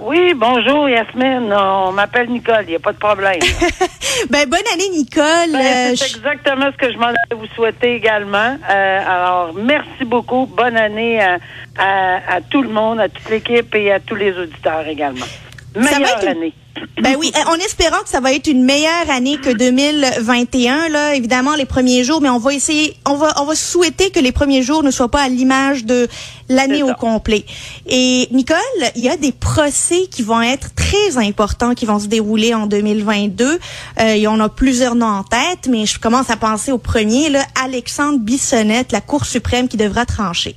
Oui, bonjour Yasmine. On m'appelle Nicole, il n'y a pas de problème. Ben, bonne année, Nicole. Ben, Euh, c'est je- exactement ce que je m'en allais vous souhaiter également. Euh, alors, merci beaucoup. Bonne année à, à, à tout le monde, à toute l'équipe et à tous les auditeurs également. Meilleure une- année. ben oui, euh, en espérant que ça va être une meilleure année que 2021, là, évidemment, les premiers jours, mais on va essayer, on va, on va souhaiter que les premiers jours ne soient pas à l'image de l'année au complet. Et Nicole, il y a des procès qui vont être très importants, qui vont se dérouler en 2022. Euh, et on a plusieurs noms en tête, mais je commence à penser au premier, là, Alexandre Bissonnette, la Cour suprême qui devra trancher.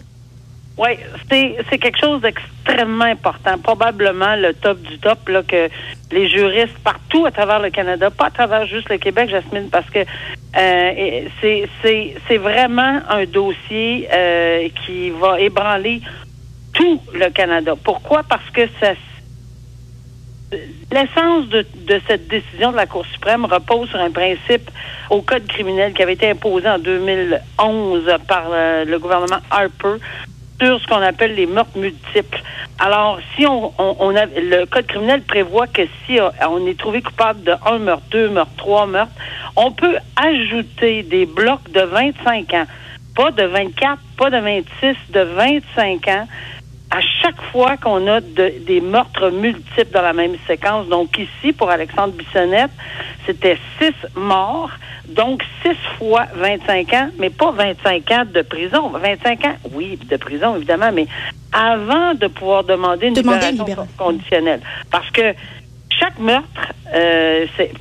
Oui, c'est quelque chose d'extrêmement important. Probablement le top du top là, que les juristes partout à travers le Canada, pas à travers juste le Québec, Jasmine, parce que euh, c'est vraiment un dossier euh, qui va ébranler tout le Canada. Pourquoi? Parce que ça L'essence de, de cette décision de la Cour suprême repose sur un principe au Code criminel qui avait été imposé en 2011 par euh, le gouvernement Harper ce qu'on appelle les meurtres multiples. Alors, si on, on, on a, le code criminel prévoit que si on est trouvé coupable de un meurtre, deux meurtres, trois meurtres, on peut ajouter des blocs de 25 ans, pas de 24, pas de 26, de 25 ans à chaque fois qu'on a de- des meurtres multiples dans la même séquence. Donc ici, pour Alexandre Bissonnette, c'était six morts, donc six fois 25 ans, mais pas 25 ans de prison. 25 ans, oui, de prison, évidemment, mais avant de pouvoir demander une Demander libération conditionnelle. Parce que chaque meurtre, euh, c'est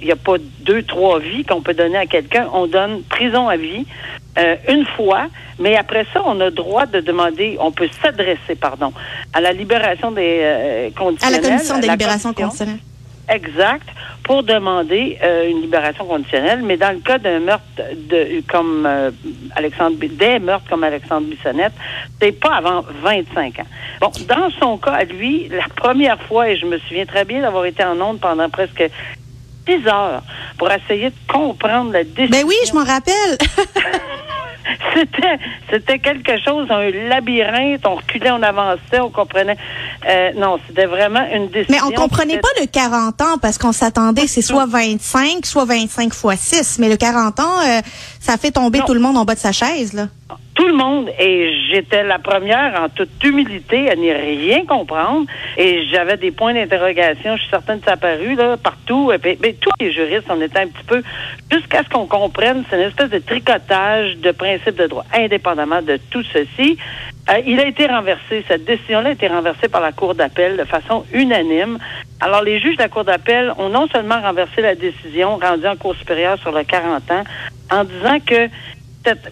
il n'y a pas deux, trois vies qu'on peut donner à quelqu'un. On donne prison à vie euh, une fois, mais après ça, on a droit de demander, on peut s'adresser, pardon, à la libération des euh, À conditionnels. la commission de la libération commission. conditionnelle. Exact, pour demander euh, une libération conditionnelle. Mais dans le cas d'un meurtre de comme euh, Alexandre des meurtres comme Alexandre Bissonnette, c'est pas avant 25 ans. Bon, dans son cas, à lui, la première fois, et je me souviens très bien d'avoir été en onde pendant presque 6 heures pour essayer de comprendre la décision. Ben oui, je m'en rappelle. C'était, c'était quelque chose, un labyrinthe. On reculait, on avançait, on comprenait. Euh, non, c'était vraiment une décision. Mais on comprenait qui pas le 40 ans parce qu'on s'attendait c'est soit 25, soit 25 fois 6. Mais le 40 ans, euh, ça fait tomber Non. tout le monde en bas de sa chaise. Là. tout le monde et j'étais la première en toute humilité à n'y rien comprendre et j'avais des points d'interrogation, je suis certaine que ça a paru là partout et puis, ben, tous les juristes on était un petit peu jusqu'à ce qu'on comprenne c'est une espèce de tricotage de principes de droit indépendamment de tout ceci euh, il a été renversé cette décision là a été renversée par la cour d'appel de façon unanime alors les juges de la cour d'appel ont non seulement renversé la décision rendue en cour supérieure sur le 40 ans en disant que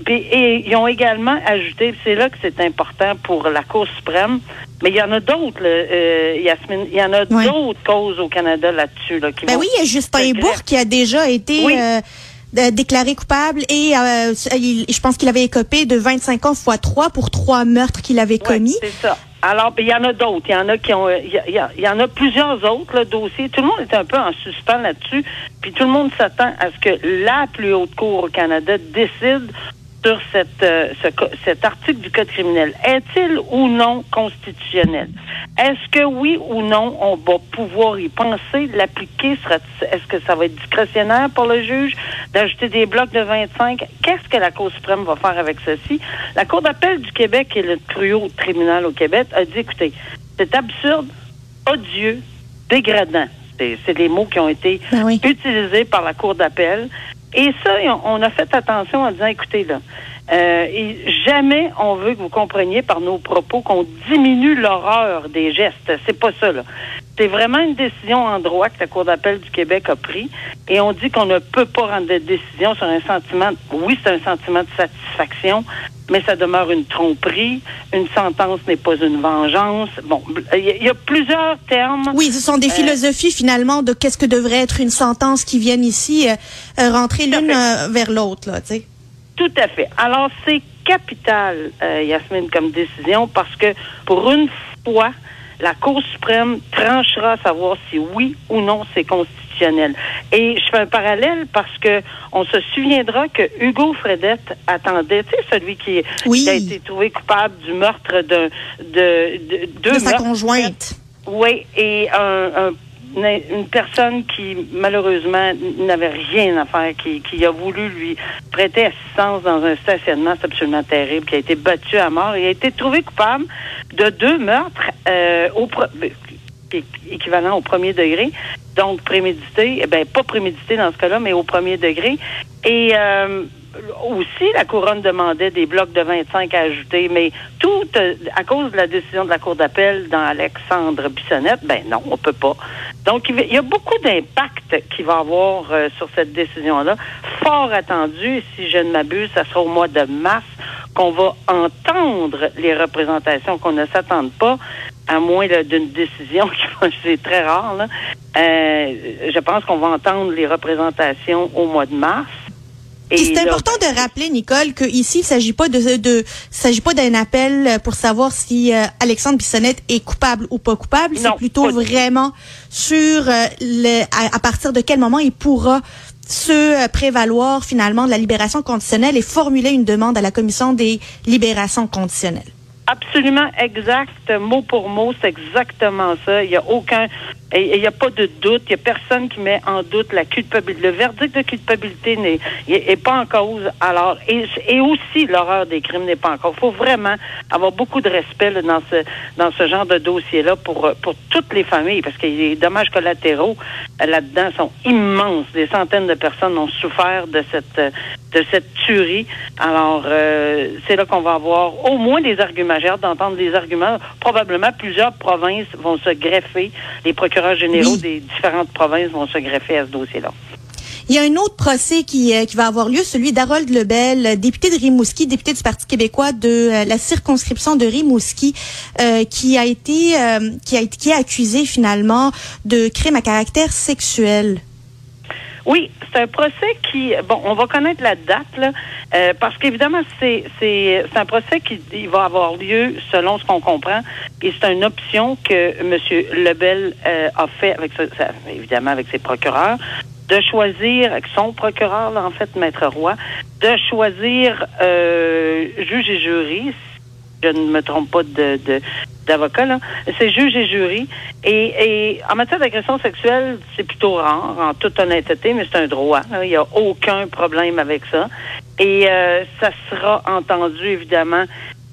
puis- et ils ont également ajouté, c'est là que c'est important pour la Cour suprême, mais il y en a d'autres, euh, Yasmine, il y en a Ouais. d'autres causes au Canada là-dessus. Là, Ben oui, il y a Justin Bourg qui a déjà été Oui. euh, déclaré coupable et euh, il- je pense qu'il avait écopé de 25 ans fois 3 pour trois meurtres qu'il avait Ouais, commis. c'est ça. Alors, il y en a d'autres. Il y en a qui ont, euh, il y en a plusieurs autres là, dossiers. Tout le monde est un peu en suspens là-dessus. Puis tout le monde s'attend à ce que la plus haute cour au Canada décide sur cette, euh, ce cet article du Code criminel. Est-il ou non constitutionnel? Est-ce que oui ou non, on va pouvoir y penser, l'appliquer? Est-ce que ça va être discrétionnaire pour le juge d'ajouter des blocs de 25? Qu'est-ce que la Cour suprême va faire avec ceci? La Cour d'appel du Québec, qui est le plus haut tribunal au Québec, a dit, écoutez, c'est absurde, odieux, dégradant. C'est les mots qui ont été Ben oui. utilisés par la Cour d'appel. Et ça, on- a fait attention en disant, écoutez, là, euh, et jamais on veut que vous compreniez par nos propos qu'on diminue l'horreur des gestes. C'est pas ça, là. C'est vraiment une décision en droit que la Cour d'appel du Québec a pris. Et on dit qu'on ne peut pas rendre de décision sur un sentiment, oui, c'est un sentiment de satisfaction, mais ça demeure une tromperie. Une sentence n'est pas une vengeance. Bon, il y, a plusieurs termes. Oui, ce sont des philosophies finalement de qu'est-ce que devrait être une sentence qui viennent ici rentrer l'une vers l'autre, là, tu sais. Tout à fait. Alors, c'est capital, Yasmine, comme décision, parce que pour une fois, la Cour suprême tranchera à savoir si oui ou non c'est constitutionnel. Et je fais un parallèle parce que on se souviendra que Hugo Fredette attendait, tu sais, celui qui, a été trouvé coupable du meurtre de, de, de, de sa conjointe. Oui, et un, un une personne qui, malheureusement, n'avait rien à faire, qui, qui, a voulu lui prêter assistance dans un stationnement, c'est absolument terrible, qui a été battu à mort. Il a été trouvé coupable de deux meurtres euh, au équivalent au premier degré, donc prémédité, eh ben pas prémédité dans ce cas-là, mais au premier degré. Et euh, aussi, la couronne demandait des blocs de 25 à ajouter, mais tout euh, à cause de la décision de la Cour d'appel dans Alexandre Bissonnette, ben non, on peut pas. Donc, il y a beaucoup d'impact qu'il va avoir euh, sur cette décision-là. Fort attendu, si je ne m'abuse, ça sera au mois de mars qu'on va entendre les représentations, qu'on ne s'attende pas, à moins d'une décision qui c'est très rare. Là. Euh, je pense qu'on va entendre les représentations au mois de mars. C'est important de rappeler, Nicole, que ici, il s'agit pas de, de s'agit pas d'un appel pour savoir si euh, Alexandre Bissonnette est coupable ou pas coupable. C'est plutôt vraiment sur euh, le, à, partir de quel moment il pourra se euh, prévaloir finalement de la libération conditionnelle et formuler une demande à la commission des libérations conditionnelles. Absolument exact, mot pour mot, c'est exactement ça. Il n'y a aucun, il n'y a pas de doute. Il n'y a personne qui met en doute la culpabilité. Le verdict de culpabilité n'est est pas en cause. Alors, et, et aussi l'horreur des crimes n'est pas en cause. Il faut vraiment avoir beaucoup de respect dans ce dans ce genre de dossier-là pour pour toutes les familles, parce que les dommages collatéraux euh, là-dedans sont immenses. Des centaines de personnes ont souffert de cette de cette tuerie. Alors, euh, c'est là qu'on va avoir au moins des arguments. J'ai hâte d'entendre des arguments. Probablement, plusieurs provinces vont se greffer. Les procureurs généraux des différentes provinces vont se greffer à ce dossier-là. Il y a un autre procès qui, euh, qui va avoir lieu, celui d'Harold Lebel, député de Rimouski, député du Parti québécois de euh, la circonscription de Rimouski, qui a été qui a été qui est accusé finalement de crime à caractère sexuel. Oui, c'est un procès qui, bon, on va connaître la date, là, euh, parce qu'évidemment, c'est, un procès qui il va avoir lieu selon ce qu'on comprend, et c'est une option que M. Lebel euh, a fait avec, évidemment, avec ses procureurs, de choisir, avec son procureur, là, en fait, Maître Roy, de choisir euh, juge et jury, je ne me trompe pas de, de d'avocats, là. C'est juge et jury. Et, et en matière d'agression sexuelle, c'est plutôt rare, en toute honnêteté, mais c'est un droit. Il n'y a aucun problème avec ça. Et euh, ça sera entendu, évidemment,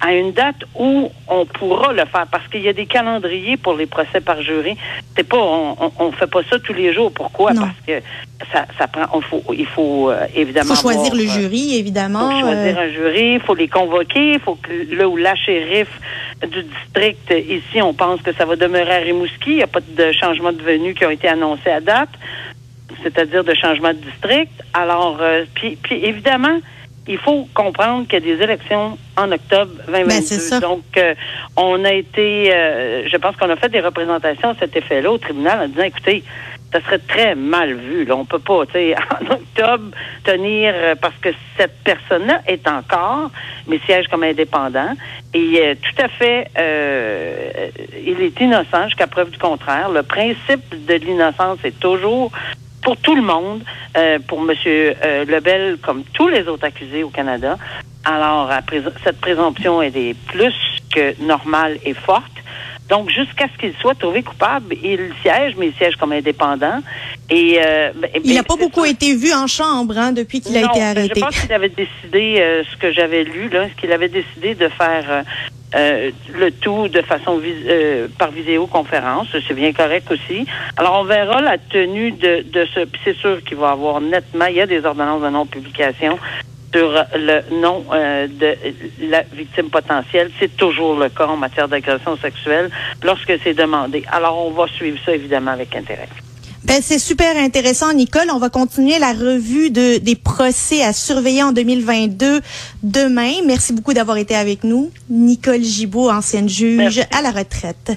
à une date où on pourra le faire parce qu'il y a des calendriers pour les procès par jury. C'est pas on, on, fait pas ça tous les jours. Pourquoi? Parce que ça, ça prend. Il faut, il faut euh, évidemment. faut choisir le euh, jury, évidemment. Faut choisir un jury. Il faut les convoquer. Il faut que là où la shérif du district ici, on pense que ça va demeurer à Rimouski. Il n'y a pas de changement de venue qui ont été annoncés à date, c'est-à-dire de changement de district. Alors, euh, puis, puis évidemment il faut comprendre qu'il y a des élections en octobre 2022. Ben, Donc, euh, on a été, euh, je pense qu'on a fait des représentations à cet effet-là au tribunal en disant, écoutez, ça serait très mal vu. Là. On peut pas, tu sais, en octobre, tenir, euh, parce que cette personne-là est encore, mais siège comme indépendant. Et tout à fait, il est innocent jusqu'à preuve du contraire. Le principe de l'innocence est toujours pour tout le monde, euh, pour M. Euh, Lebel, comme tous les autres accusés au Canada. Alors, cette présomption, elle est plus que normale et forte. Donc, jusqu'à ce qu'il soit trouvé coupable, il siège, mais il siège comme indépendant. Et euh, ben, il n'a ben, pas beaucoup été vu en chambre hein, depuis qu'il a été ben, arrêté. Je pense qu'il avait décidé, euh, ce que j'avais lu, là, ce qu'il avait décidé de faire euh, le tout de façon euh, par vidéoconférence. C'est bien correct aussi. Alors, on verra la tenue de, de ce. C'est sûr qu'il va y avoir nettement, il y a des ordonnances de non-publication sur le nom euh, de la victime potentielle. C'est toujours le cas en matière d'agression sexuelle lorsque c'est demandé. Alors, on va suivre ça évidemment avec intérêt. Ben, c'est super intéressant, Nicole. On va continuer la revue de, des procès à surveiller en 2022 demain. Merci beaucoup d'avoir été avec nous. Nicole Gibault, ancienne juge Merci. à la retraite.